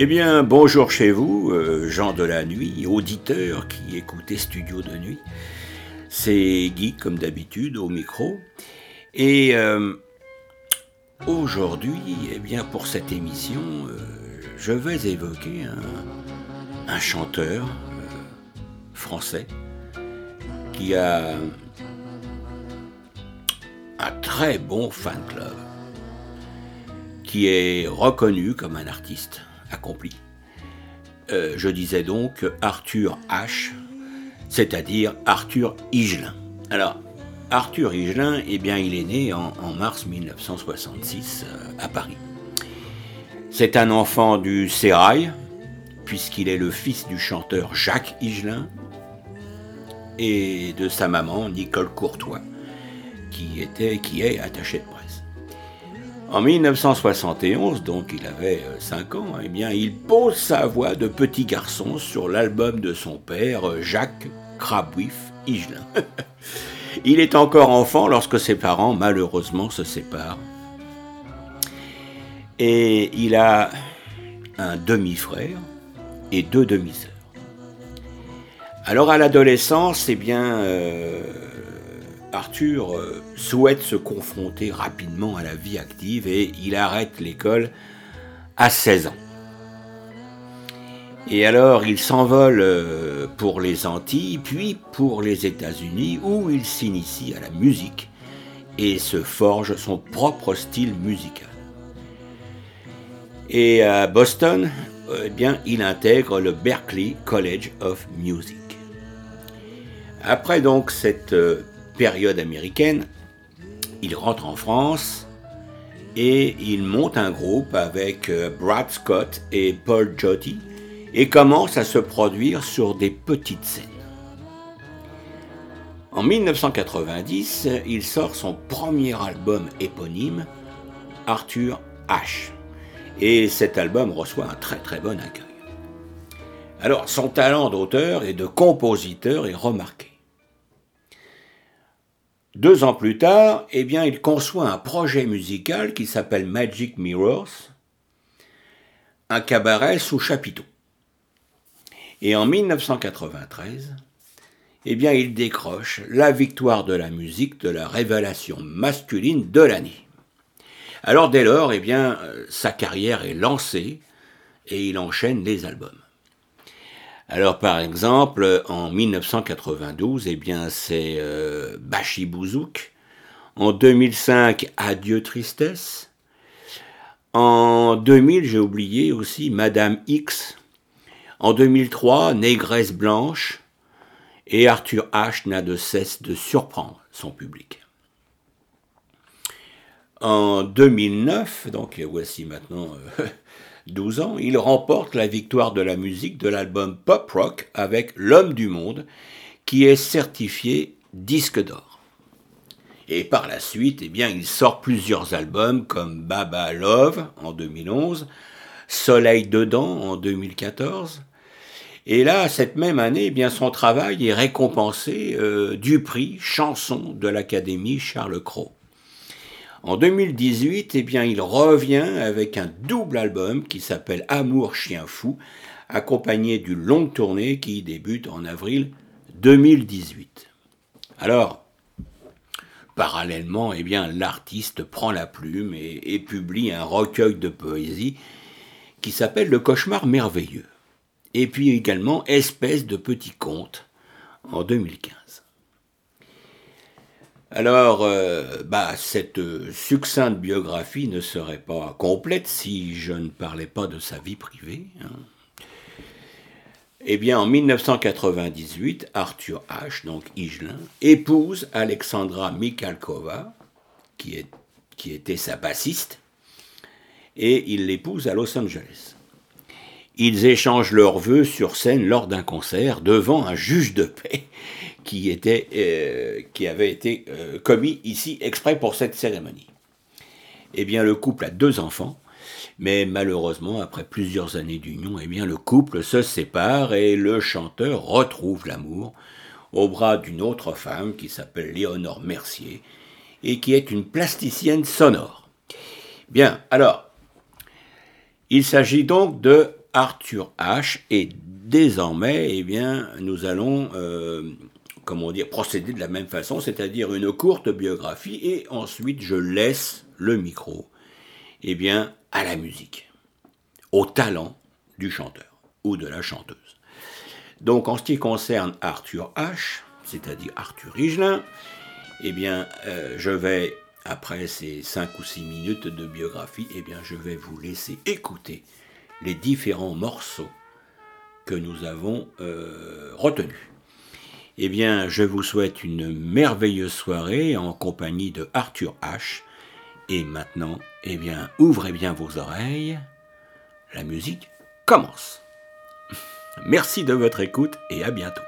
Eh bien, bonjour chez vous, euh, gens de la nuit, auditeurs qui écoutez Studio de nuit. C'est Guy, comme d'habitude, au micro. Et euh, aujourd'hui, eh bien, pour cette émission, euh, je vais évoquer un, chanteur français qui a un très bon fan club, qui est reconnu comme un artiste accompli. Euh, je disais donc Arthur H, c'est-à-dire Arthur Higelin. Alors, Arthur Higelin, eh bien, il est né en, mars 1966 euh, à Paris. C'est un enfant du Sérail, puisqu'il est le fils du chanteur Jacques Higelin et de sa maman Nicole Courtois, qui, était, qui est attachée de. En 1971, donc il avait 5 euh, ans, eh bien, il pose sa voix de petit garçon sur l'album de son père, euh, Jacques Crabwif Higelin. il est encore enfant lorsque ses parents, malheureusement, se séparent. Et il a un demi-frère et deux demi-sœurs. Alors à l'adolescence, eh bien, euh, Arthur euh, souhaite se confronter rapidement à la vie active et il arrête l'école à 16 ans. Et alors il s'envole euh, pour les Antilles, puis pour les États-Unis, où il s'initie à la musique et se forge son propre style musical. Et à Boston, eh bien, il intègre le Berklee College of Music. Après donc cette euh, période américaine, il rentre en France et il monte un groupe avec euh, Brad Scott et Paul Jotty et commence à se produire sur des petites scènes. En 1990, il sort son premier album éponyme, Arthur H. Et cet album reçoit un très très bon accueil. Alors son talent d'auteur et de compositeur est remarqué. Deux ans plus tard, eh bien, il conçoit un projet musical qui s'appelle Magic Mirrors, un cabaret sous chapiteau. Et en 1993, eh bien, il décroche la victoire de la musique de la révélation masculine de l'année. Alors dès lors, eh bien, euh, sa carrière est lancée et il enchaîne les albums. Alors par exemple, en 1992, eh bien c'est euh, Bashi Bouzouk. En 2005, Adieu Tristesse. En 2000, j'ai oublié aussi Madame X. En 2003, Négresse Blanche. Et Arthur H n'a de cesse de surprendre son public. En 2009, donc voici maintenant euh, 12 ans, il remporte la victoire de la musique de l'album pop rock avec L'homme du monde, qui est certifié disque d'or. Et par la suite, eh bien, il sort plusieurs albums comme Baba Love en 2011, Soleil dedans en 2014. Et là, cette même année, eh bien, son travail est récompensé euh, du prix Chanson de l'Académie Charles Cros. En 2018, eh il revient avec un double album qui s'appelle Amour Chien Fou, accompagné d'une longue tournée qui débute en avril 2018. Alors, parallèlement, eh bien, l'artiste prend la plume et, et publie un recueil de poésie qui s'appelle Le cauchemar merveilleux. Et puis également Espèce de petit conte en 2015. Alors, euh, bah, cette succincte biographie ne serait pas complète si je ne parlais pas de sa vie privée. Hein. Eh bien, en 1998, Arthur H., donc Higelin, épouse Alexandra Mikhalkova, qui, qui était sa bassiste, et il l'épouse à Los Angeles. Ils échangent leurs vœux sur scène lors d'un concert devant un juge de paix qui, était, euh, qui avait été euh, commis ici exprès pour cette cérémonie. Eh bien, le couple a deux enfants, mais malheureusement, après plusieurs années d'union, eh bien, le couple se sépare et le chanteur retrouve l'amour au bras d'une autre femme qui s'appelle Léonore Mercier et qui est une plasticienne sonore. Bien, alors, il s'agit donc de Arthur H. Et désormais, eh bien, nous allons, euh, comment dire, procéder de la même façon, c'est-à-dire une courte biographie, et ensuite je laisse le micro, eh bien, à la musique, au talent du chanteur ou de la chanteuse. Donc, en ce qui concerne Arthur H., c'est-à-dire Arthur Rigelin, eh bien, euh, je vais, après ces cinq ou six minutes de biographie, eh bien, je vais vous laisser écouter les différents morceaux que nous avons euh, retenus. Eh bien, je vous souhaite une merveilleuse soirée en compagnie de Arthur H. Et maintenant, eh bien, ouvrez bien vos oreilles. La musique commence. Merci de votre écoute et à bientôt.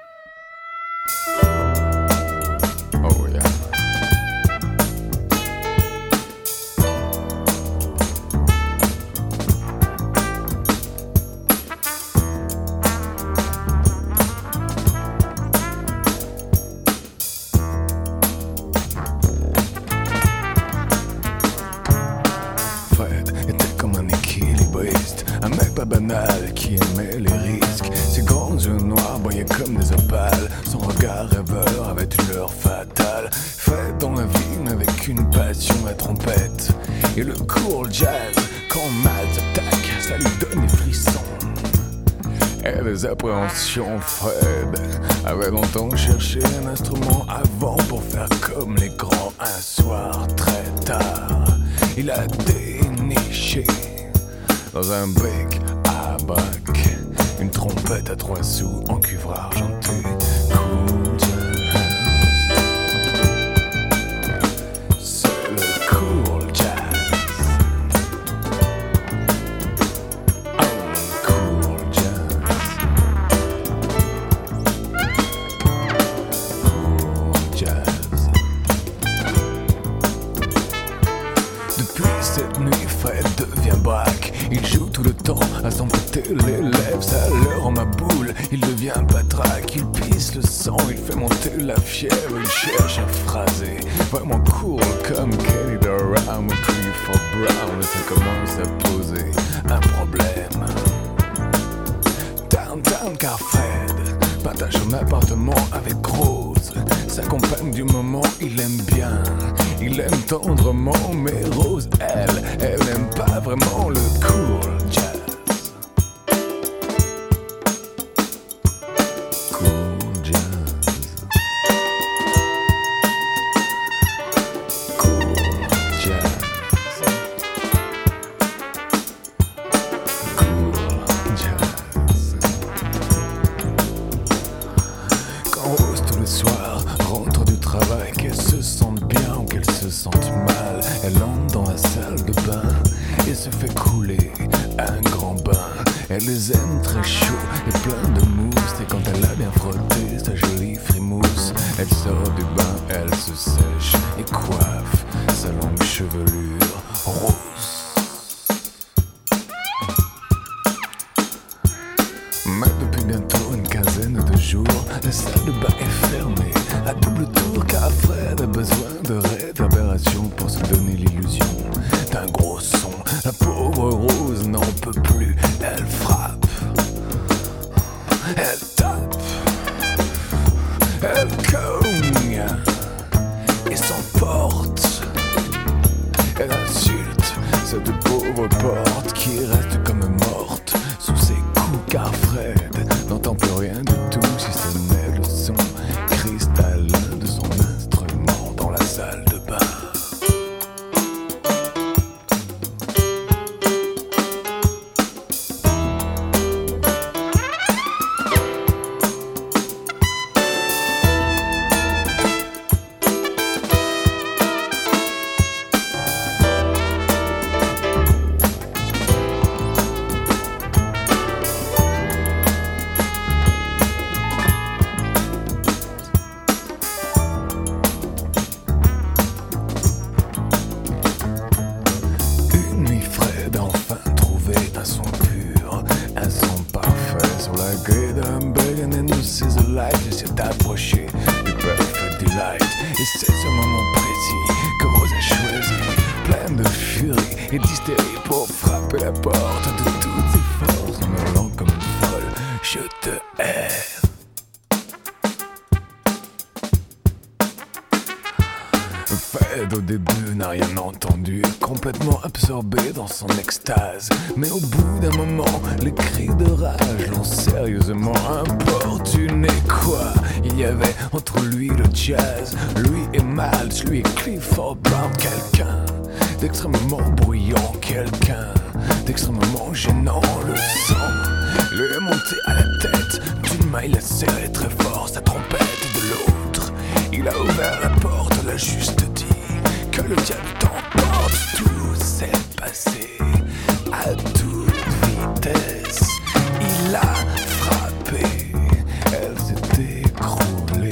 D'hystérie pour frapper la porte de toutes ses forces en Mais au bout d'un moment, les cris de rage l'ont sérieusement importuné. Quoi? Il y avait entre lui le jazz, lui et Miles, lui et Clifford Brown, quelqu'un d'extrêmement bruyant, quelqu'un d'extrêmement gênant. Le sang lui est monté à la tête, d'une main il a serré très fort sa trompette de l'autre. Il a ouvert la porte, l'a juste dit que le diable t'emporte. Tout s'est passé à toute vitesse. Il a frappé, elle s'est écroulée.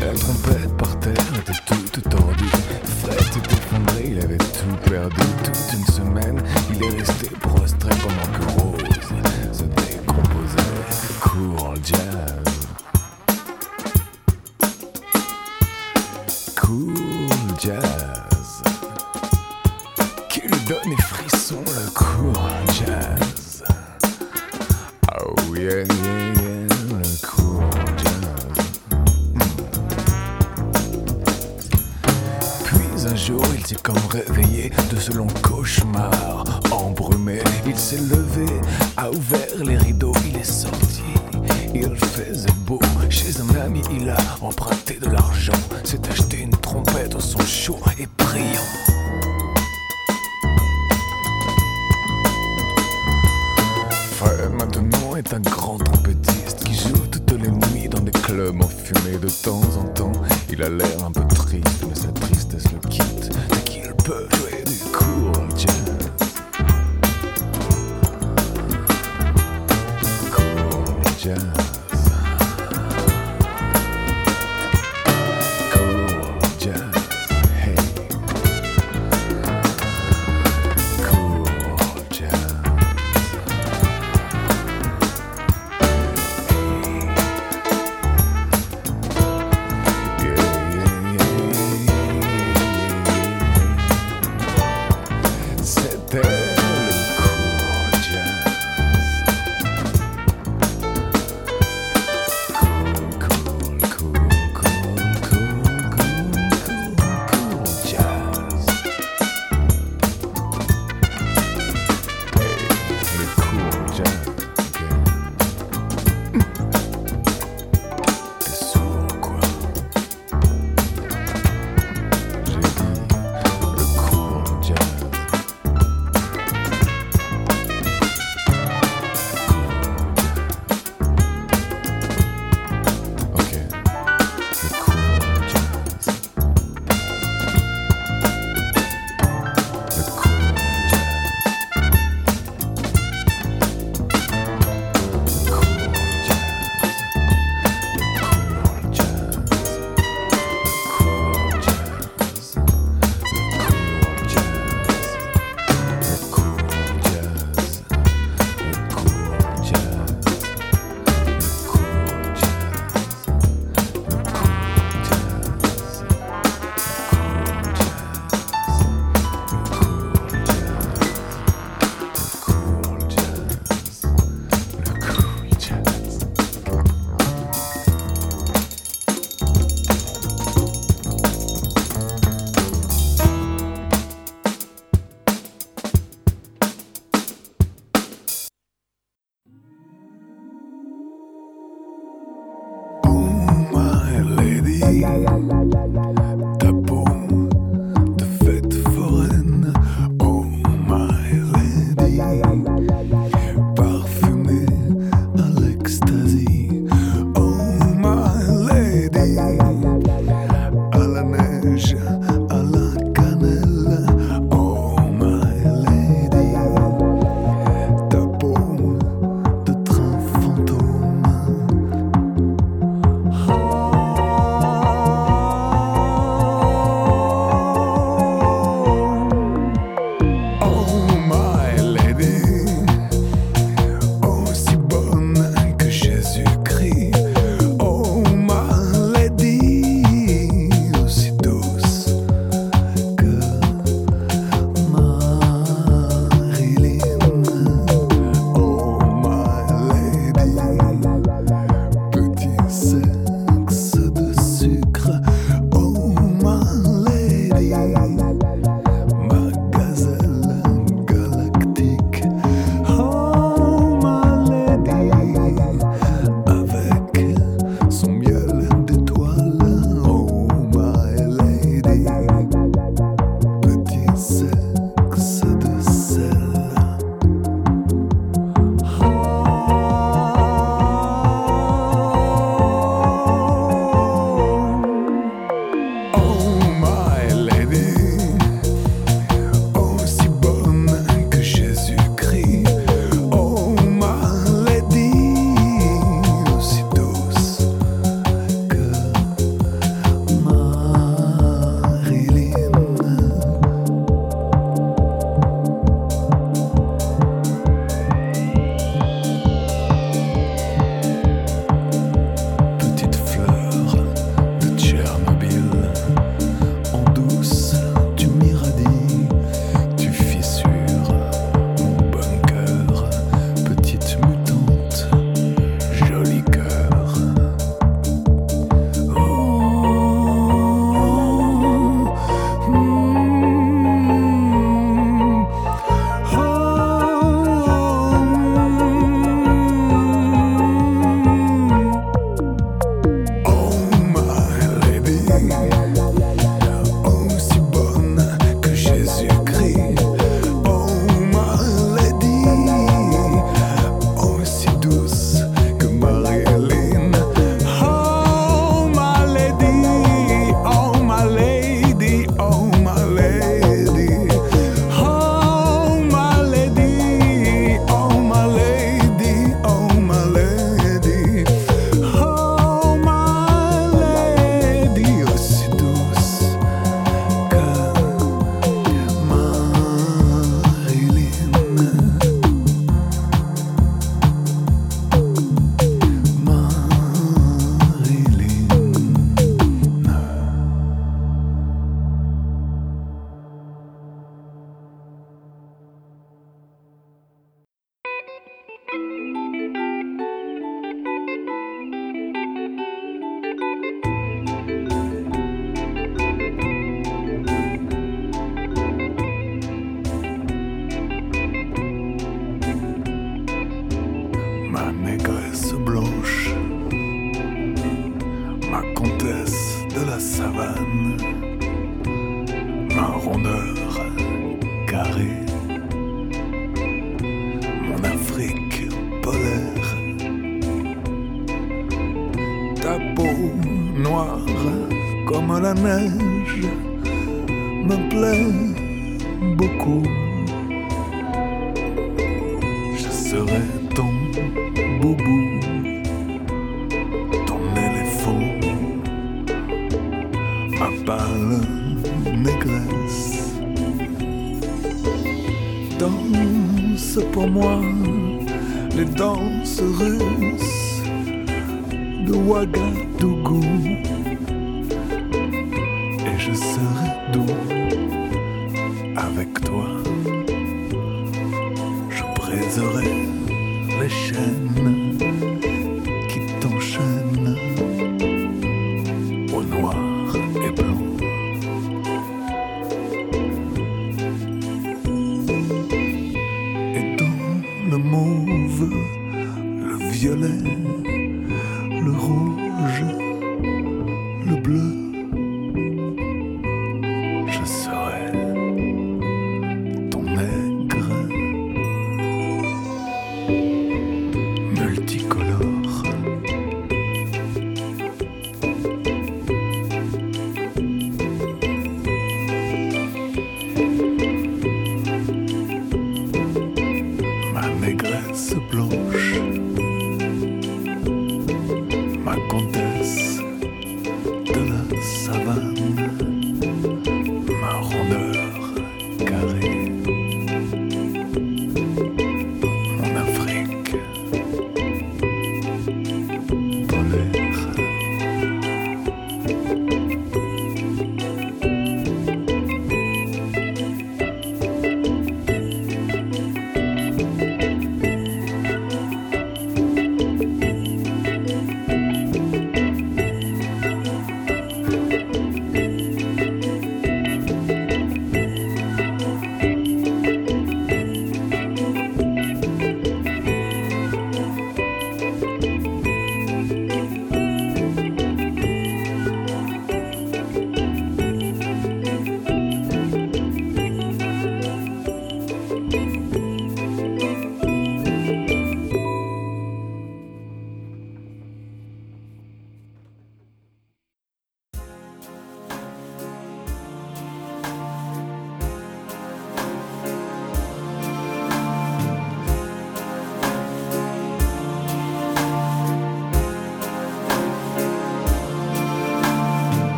La trompette par terre était toute tordue. Fred s'est effondré, il avait tout perdu. Toute une semaine, il est resté prostré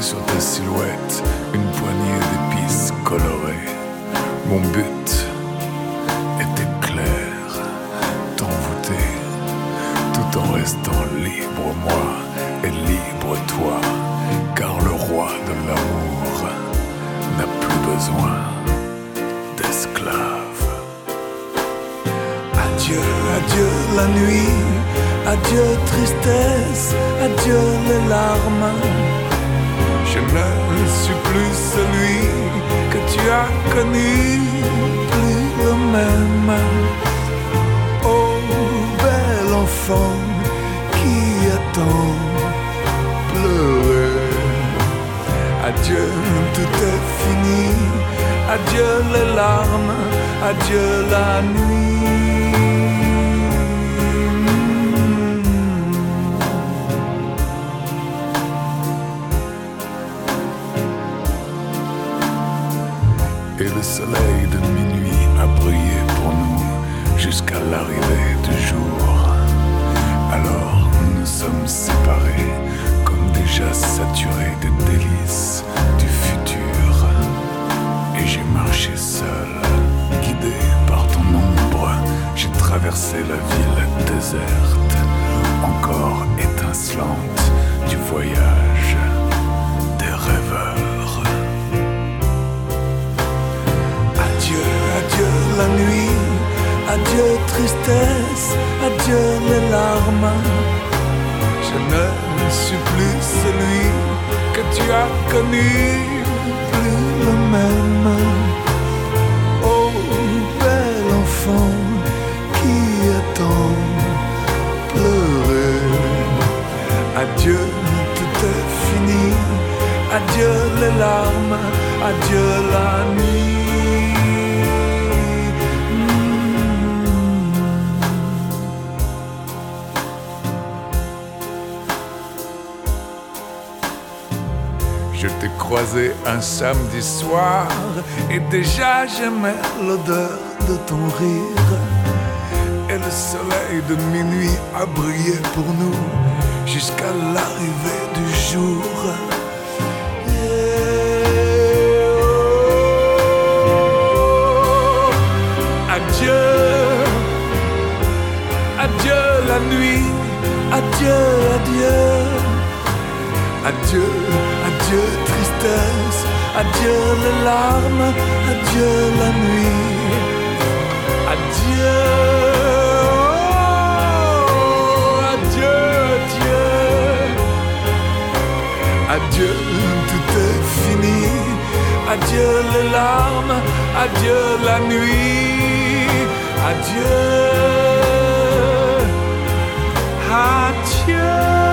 sur ta silhouette une poignée d'épices colorées. Mon but était clair, t'envoûter tout en restant libre moi et libre toi, car le roi de l'amour n'a plus besoin d'esclaves. Adieu, adieu la nuit, adieu tristesse, adieu les larmes. Je ne suis plus celui que tu as connu, plus le même. Oh, bel enfant qui a tant pleuré. Adieu, tout est fini. Adieu les larmes, adieu la nuit. L'arrivée du jour. Alors nous sommes séparés, comme déjà saturés des délices du futur. Et j'ai marché seul, guidé par ton ombre. J'ai traversé la ville déserte, encore étincelante du voyage des rêveurs. Adieu, adieu la nuit, Adieu tristesse, adieu les larmes. Je ne suis plus celui que tu as connu, plus le même. Oh, bel enfant qui attend pleurer. Adieu, tout est fini. Adieu les larmes, adieu la nuit. un samedi soir. Et déjà j'aimais l'odeur de ton rire. Et le soleil de minuit a brillé pour nous jusqu'à l'arrivée du jour. Adieu, adieu la nuit, adieu, adieu, adieu, adieu adieu les larmes, adieu la nuit, adieu. Oh, adieu, adieu, Adieu, tout est fini. Adieu les larmes, adieu la nuit, adieu, adieu.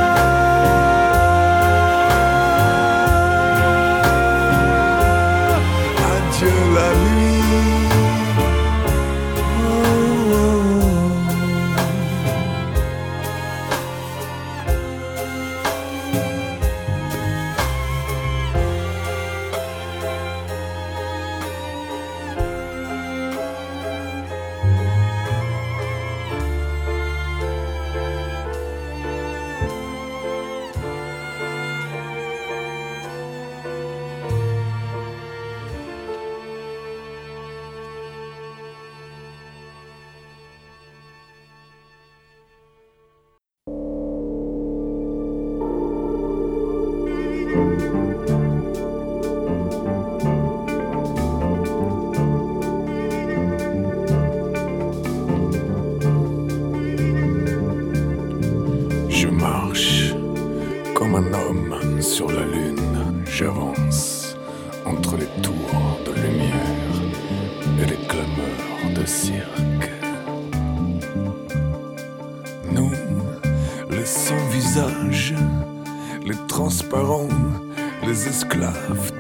в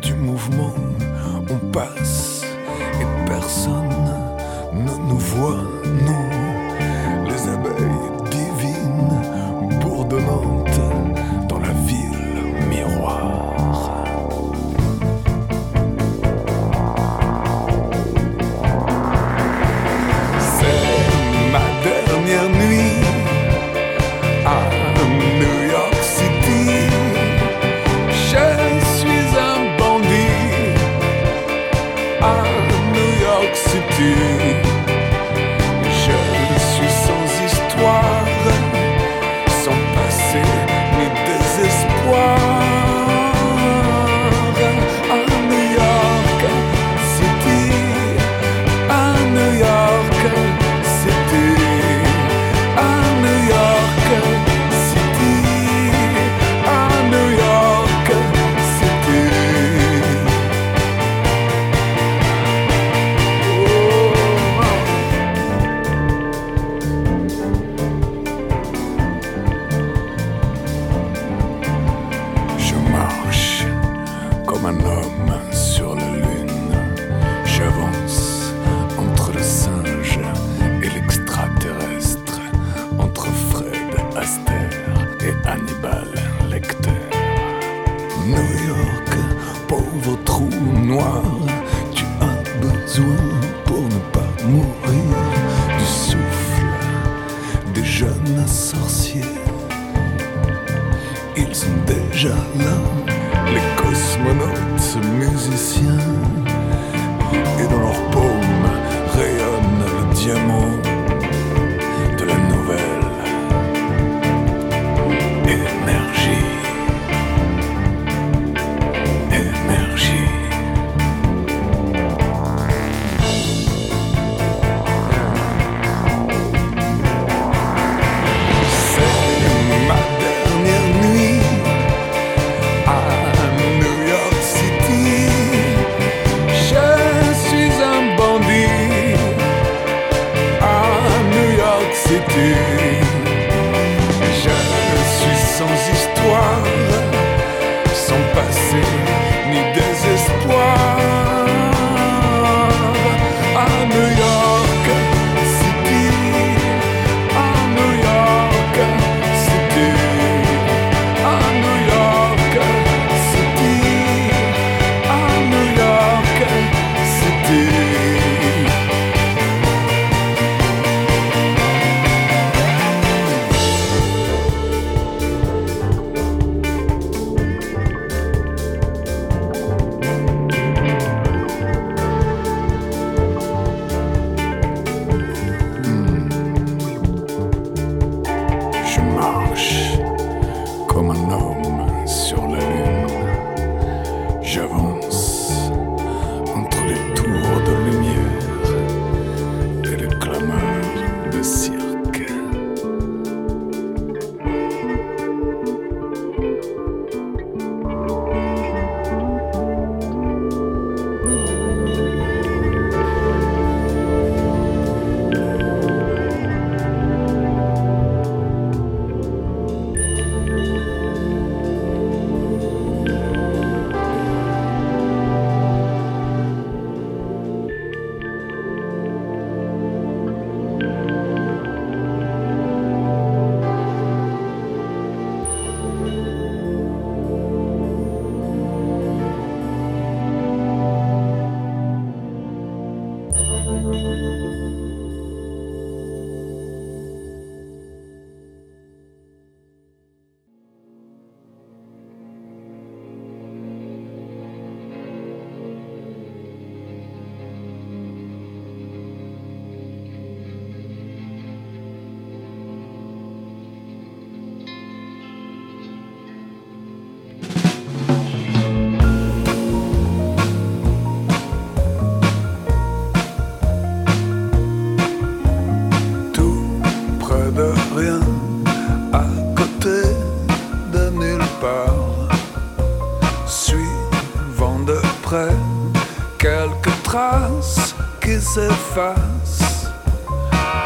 s'efface,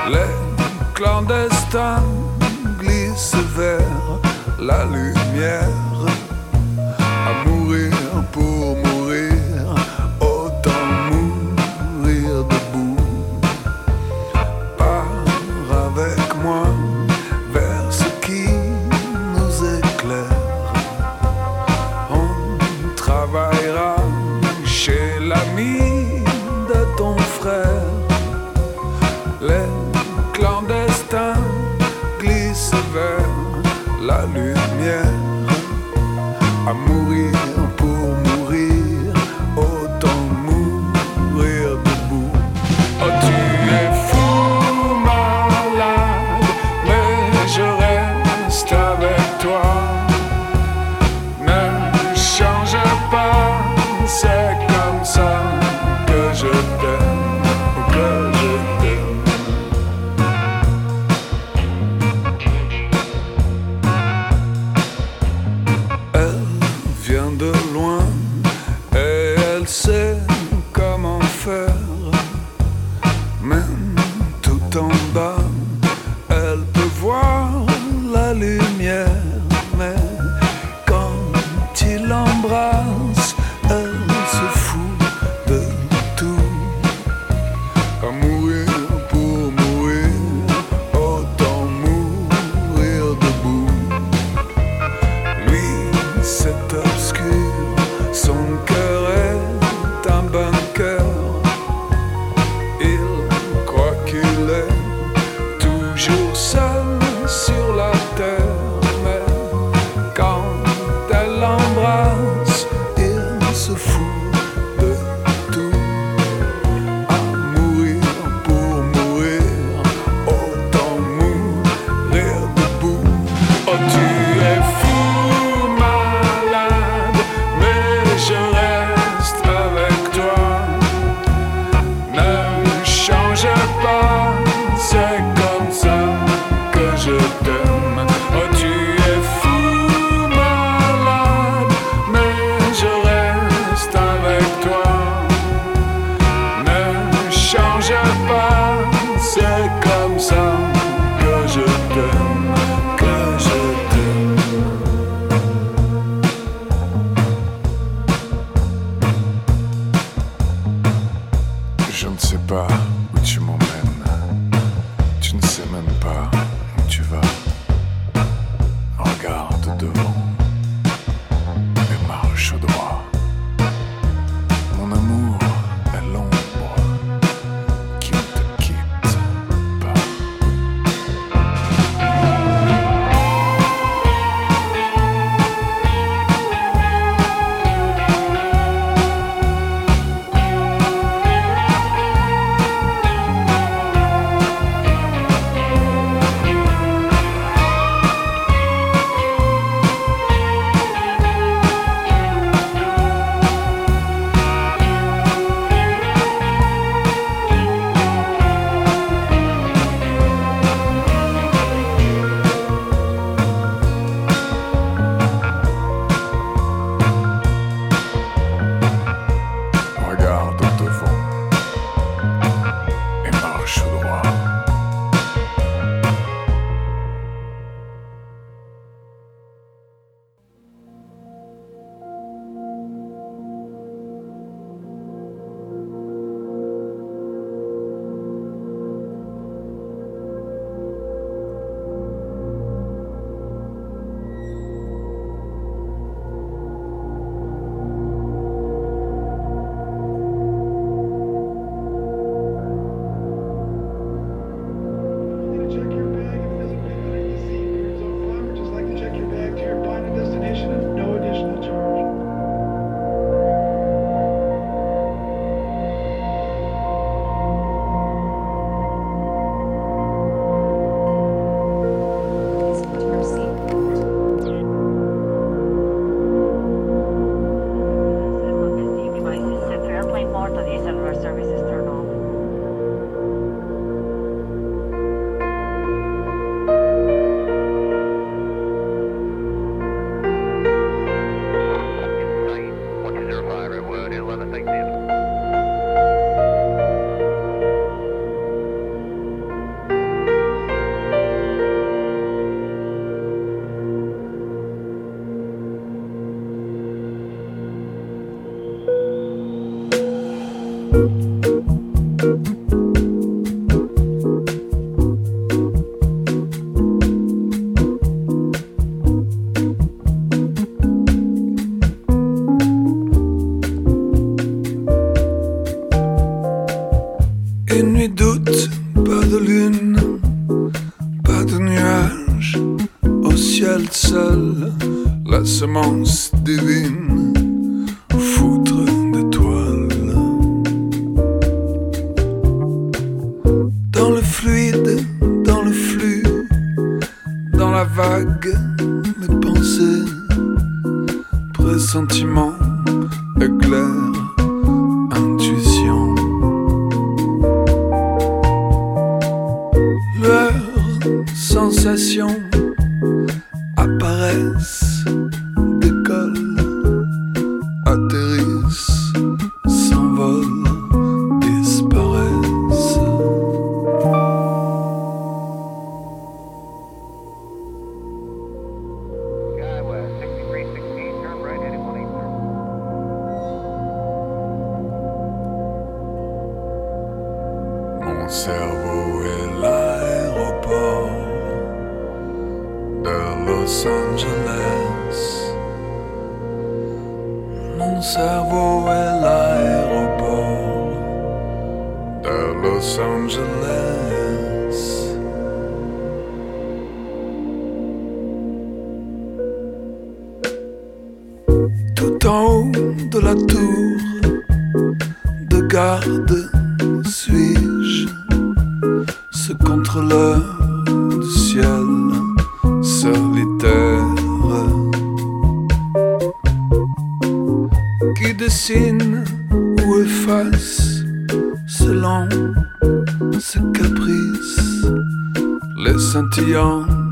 les clandestins glissent vers la lumière. garde suis-je ce contrôleur du ciel solitaire? Qui dessine ou efface selon ses caprices? Les scintillants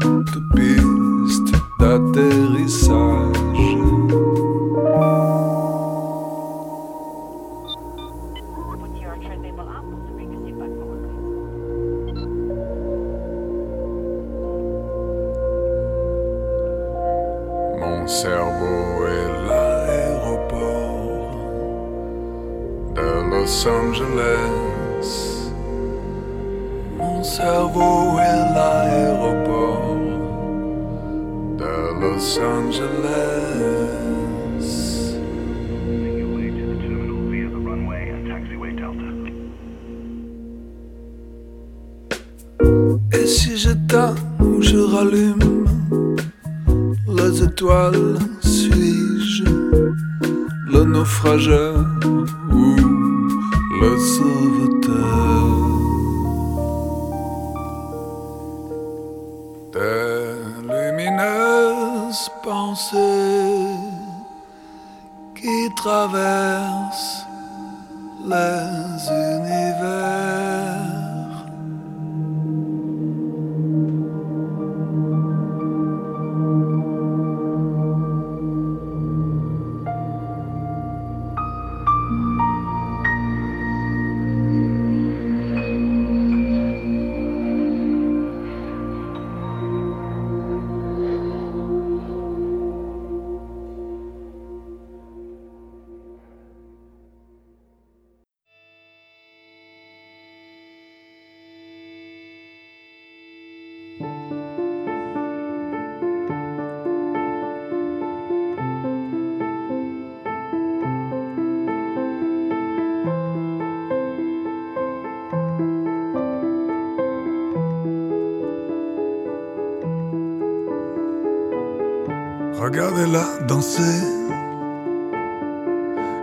Regardez-la danser.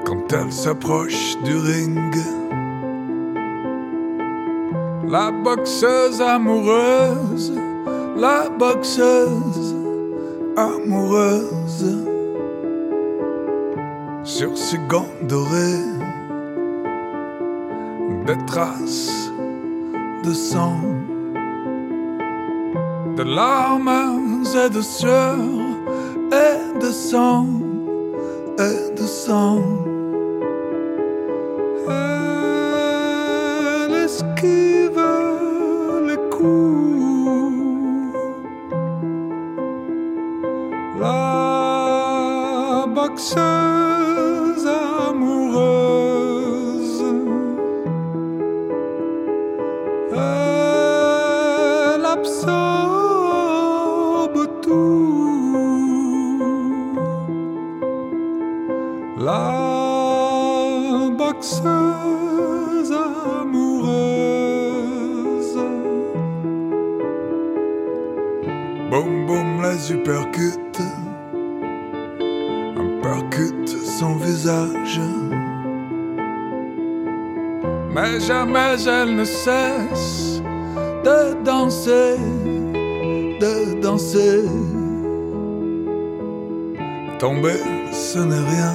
Quand elle s'approche du ring. La boxeuse amoureuse, la boxeuse amoureuse. Sur ses gants dorés, des traces de sang, de larmes et de sueur et de sang, et de sang. Elle esquive les coups. La boxeuse Boum boum la supercute. Un percute son visage. Mais jamais elle ne cesse De danser De danser. Tomber ce n'est rien.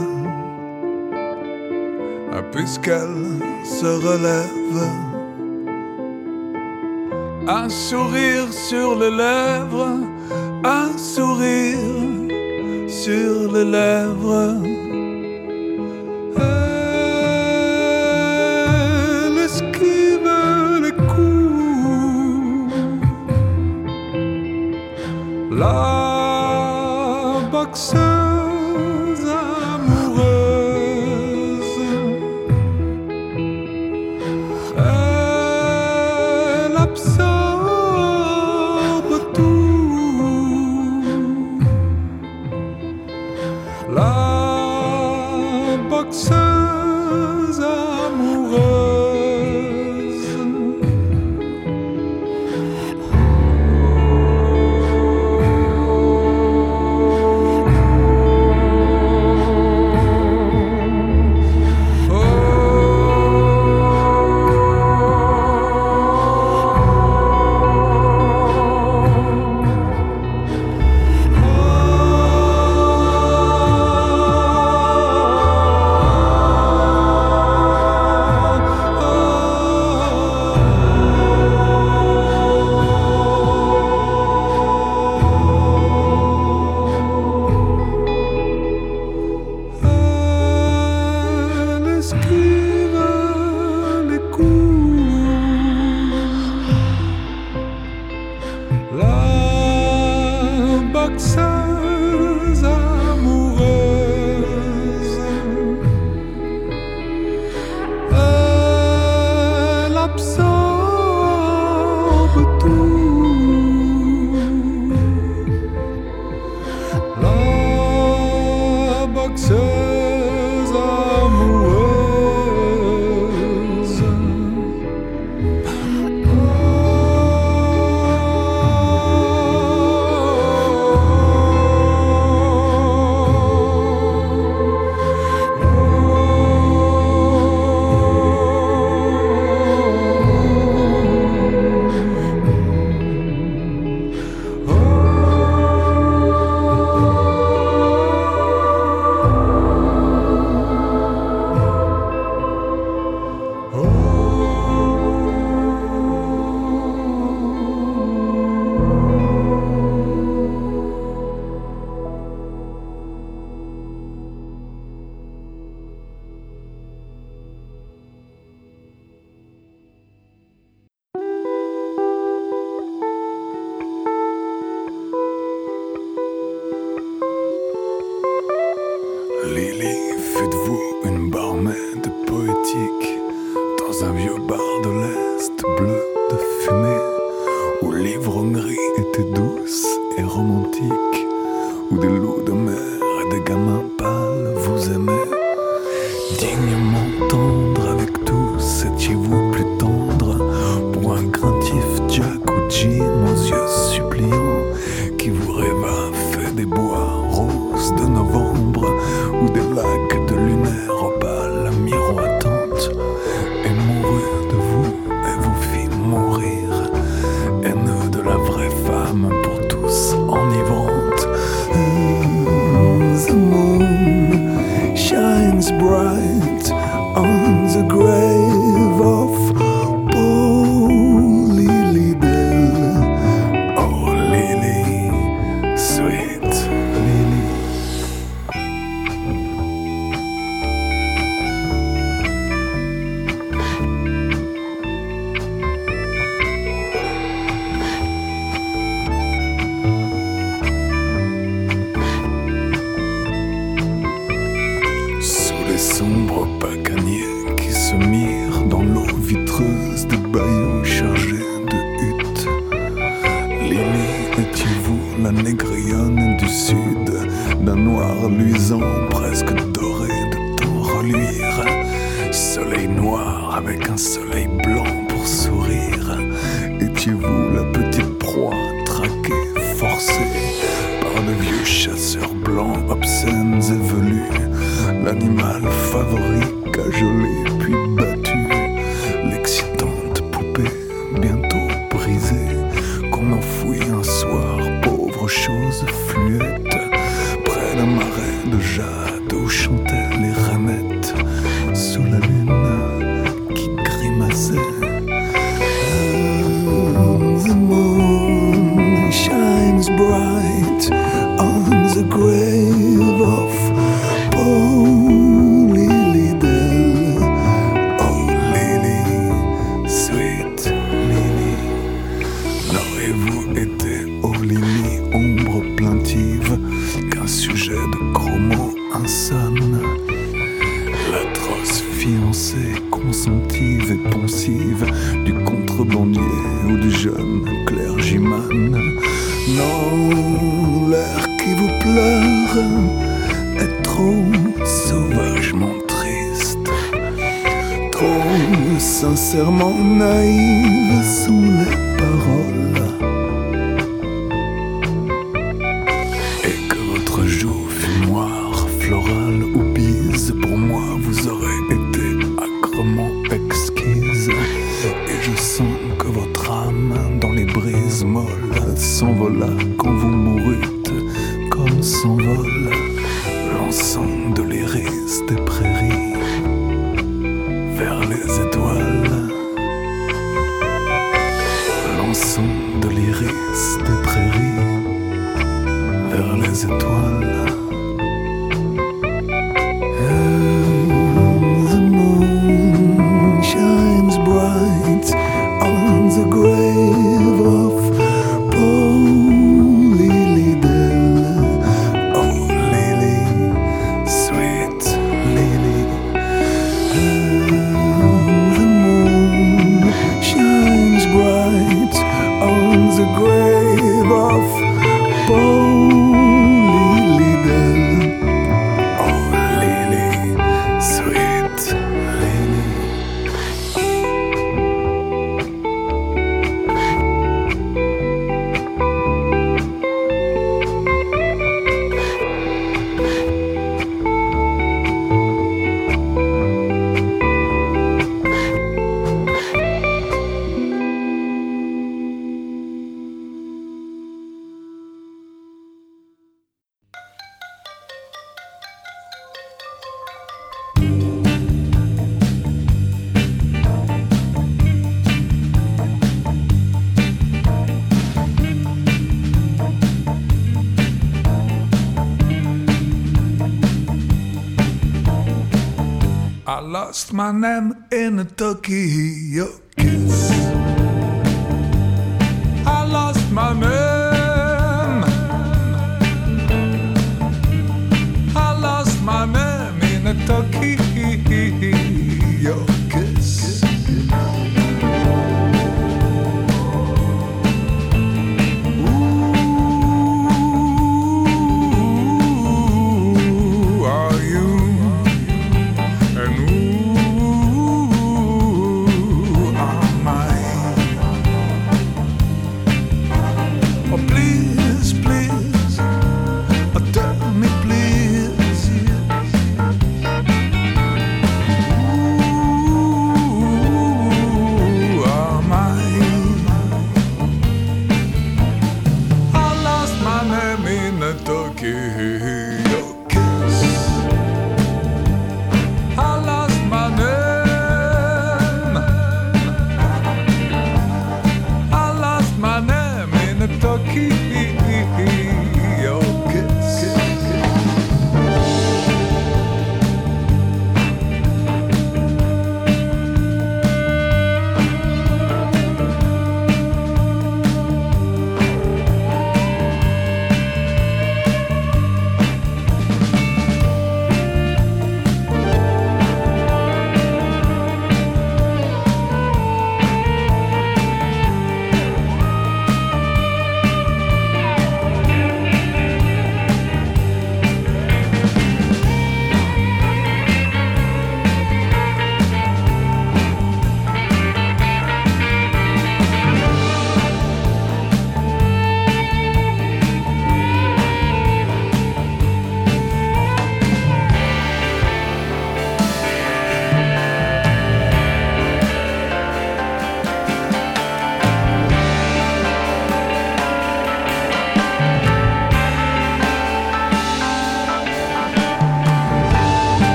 Puisqu'elle se relève un sourire sur les lèvres, un sourire sur les lèvres. La. de mer et des gamins pâles vous aimez. Dignement tendre avec tous étiez-vous plus tendre pour un craintif Jack ou Jean. Ocean.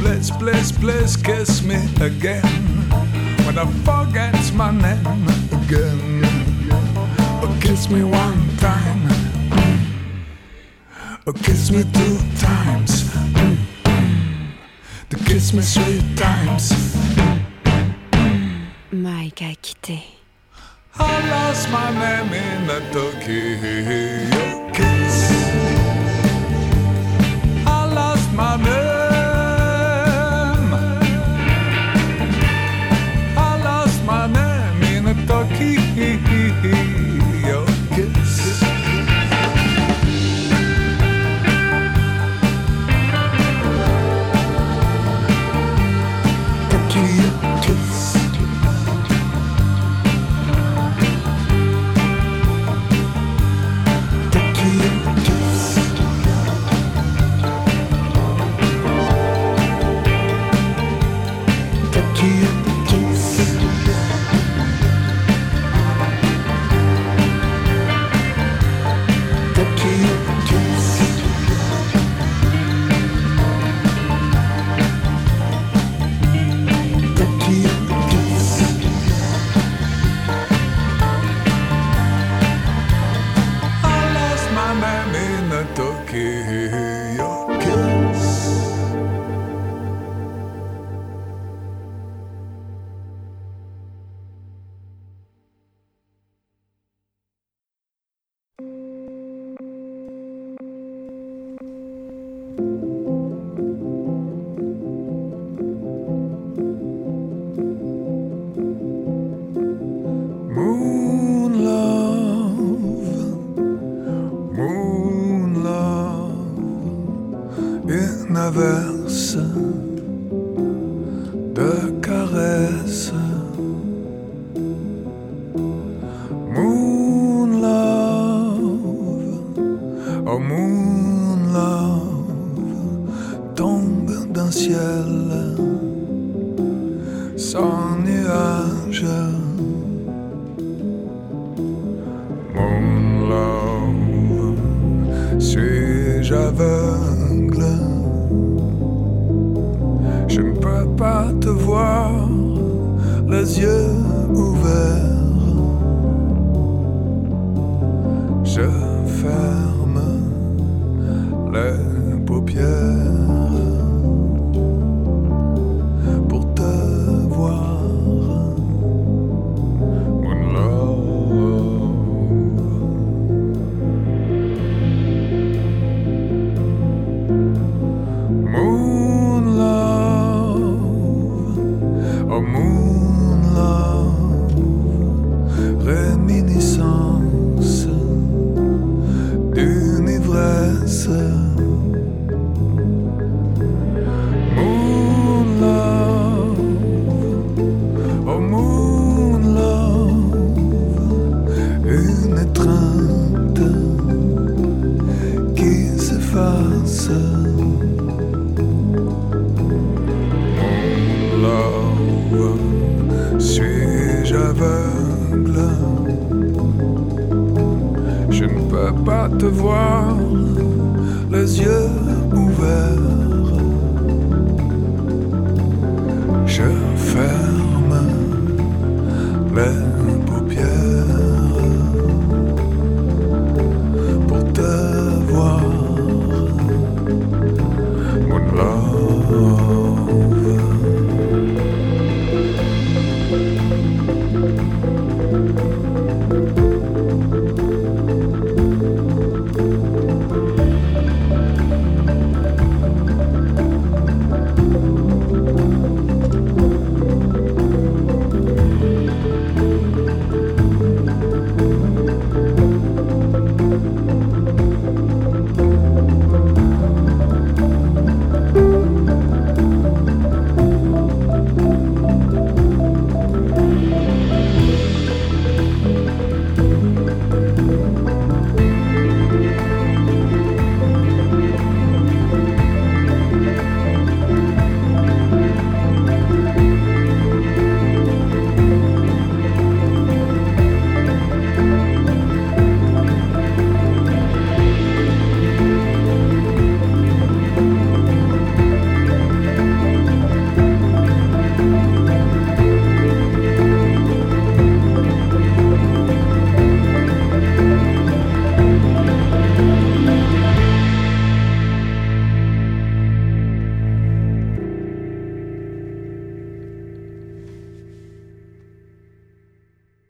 Please, please, please kiss me again. When I forget my name again. Oh, kiss me one time. Oh, kiss me two times. To kiss me three times. Mike a quitté. I lost my name in a Tokyo Suis-je aveugle? Je ne peux pas te voir les yeux ouverts.